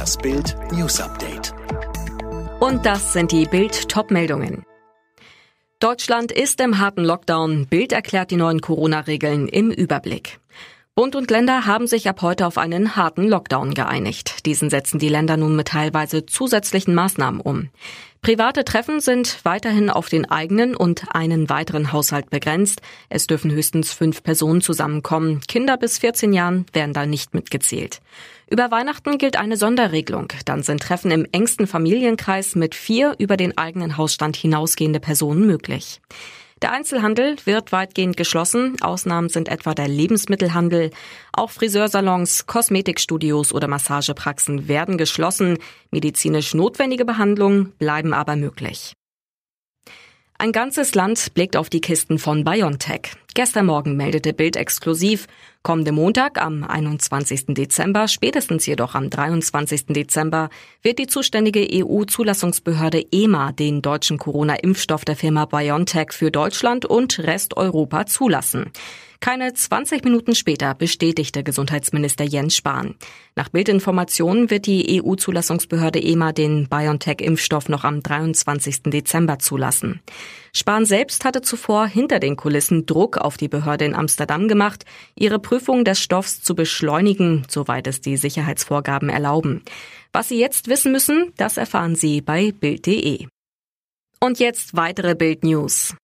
Das Bild News Update. Und das sind die Bild Topmeldungen. Deutschland ist im harten Lockdown. Bild erklärt die neuen Corona-Regeln im Überblick. Bund und Länder haben sich ab heute auf einen harten Lockdown geeinigt. Diesen setzen die Länder nun mit teilweise zusätzlichen Maßnahmen um. Private Treffen sind weiterhin auf den eigenen und einen weiteren Haushalt begrenzt. Es dürfen höchstens fünf Personen zusammenkommen. Kinder bis 14 Jahren werden da nicht mitgezählt. Über Weihnachten gilt eine Sonderregelung. Dann sind Treffen im engsten Familienkreis mit vier über den eigenen Hausstand hinausgehende Personen möglich. Der Einzelhandel wird weitgehend geschlossen. Ausnahmen sind etwa der Lebensmittelhandel. Auch Friseursalons, Kosmetikstudios oder Massagepraxen werden geschlossen. Medizinisch notwendige Behandlungen bleiben aber möglich. Ein ganzes Land blickt auf die Kisten von BioNTech. Gestern Morgen meldete Bild exklusiv, kommende Montag am 21. Dezember, spätestens jedoch am 23. Dezember, wird die zuständige EU-Zulassungsbehörde EMA den deutschen Corona-Impfstoff der Firma BioNTech für Deutschland und Resteuropa zulassen. Keine 20 Minuten später bestätigte Gesundheitsminister Jens Spahn. Nach Bildinformationen wird die EU-Zulassungsbehörde EMA den BioNTech-Impfstoff noch am 23. Dezember zulassen. Spahn selbst hatte zuvor hinter den Kulissen Druck auf die Behörde in Amsterdam gemacht, ihre Prüfung des Stoffs zu beschleunigen, soweit es die Sicherheitsvorgaben erlauben. Was Sie jetzt wissen müssen, das erfahren Sie bei Bild.de. Und jetzt weitere Bild News.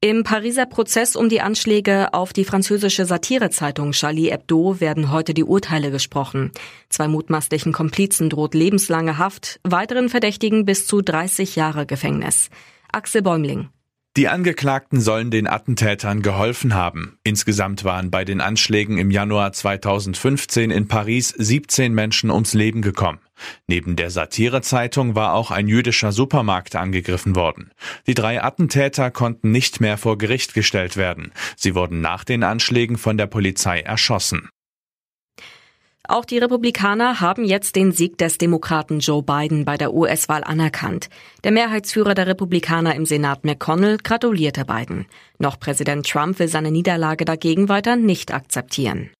Im Pariser Prozess um die Anschläge auf die französische Satirezeitung Charlie Hebdo werden heute die Urteile gesprochen. Zwei mutmaßlichen Komplizen droht lebenslange Haft, weiteren Verdächtigen bis zu 30 Jahre Gefängnis. Axel Bäumling. Die Angeklagten sollen den Attentätern geholfen haben. Insgesamt waren bei den Anschlägen im Januar 2015 in Paris 17 Menschen ums Leben gekommen. Neben der Satirezeitung war auch ein jüdischer Supermarkt angegriffen worden. Die drei Attentäter konnten nicht mehr vor Gericht gestellt werden. Sie wurden nach den Anschlägen von der Polizei erschossen. Auch die Republikaner haben jetzt den Sieg des Demokraten Joe Biden bei der US-Wahl anerkannt. Der Mehrheitsführer der Republikaner im Senat McConnell gratulierte Biden. Noch Präsident Trump will seine Niederlage dagegen weiter nicht akzeptieren.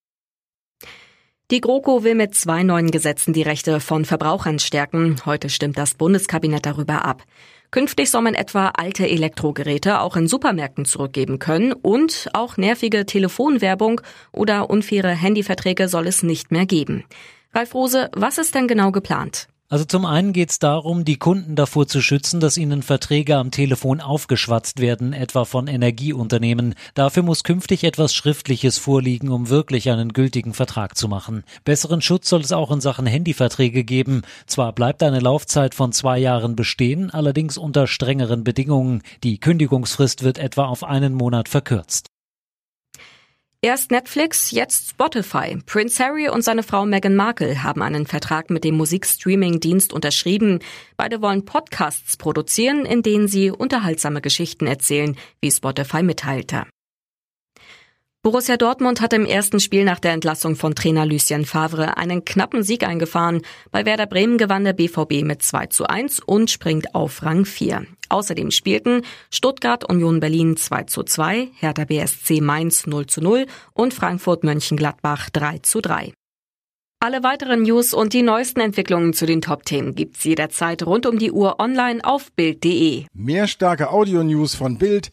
Die GroKo will mit zwei neuen Gesetzen die Rechte von Verbrauchern stärken. Heute stimmt das Bundeskabinett darüber ab. Künftig soll man etwa alte Elektrogeräte auch in Supermärkten zurückgeben können und auch nervige Telefonwerbung oder unfaire Handyverträge soll es nicht mehr geben. Ralf Rose, was ist denn genau geplant? Also zum einen geht es darum, die Kunden davor zu schützen, dass ihnen Verträge am Telefon aufgeschwatzt werden, etwa von Energieunternehmen. Dafür muss künftig etwas Schriftliches vorliegen, um wirklich einen gültigen Vertrag zu machen. Besseren Schutz soll es auch in Sachen Handyverträge geben. Zwar bleibt eine Laufzeit von zwei Jahren bestehen, allerdings unter strengeren Bedingungen. Die Kündigungsfrist wird etwa auf einen Monat verkürzt. Erst Netflix, jetzt Spotify. Prince Harry und seine Frau Meghan Markle haben einen Vertrag mit dem Musikstreaming-Dienst unterschrieben. Beide wollen Podcasts produzieren, in denen sie unterhaltsame Geschichten erzählen, wie Spotify mitteilte. Borussia Dortmund hat im ersten Spiel nach der Entlassung von Trainer Lucien Favre einen knappen Sieg eingefahren. Bei Werder Bremen gewann der BVB mit 2 zu 1 und springt auf Rang 4. Außerdem spielten Stuttgart Union Berlin 2 zu 2, Hertha BSC Mainz 0 zu 0 und Frankfurt Mönchengladbach 3 zu 3. Alle weiteren News und die neuesten Entwicklungen zu den Top-Themen gibt's jederzeit rund um die Uhr online auf Bild.de. Mehr starke Audio-News von Bild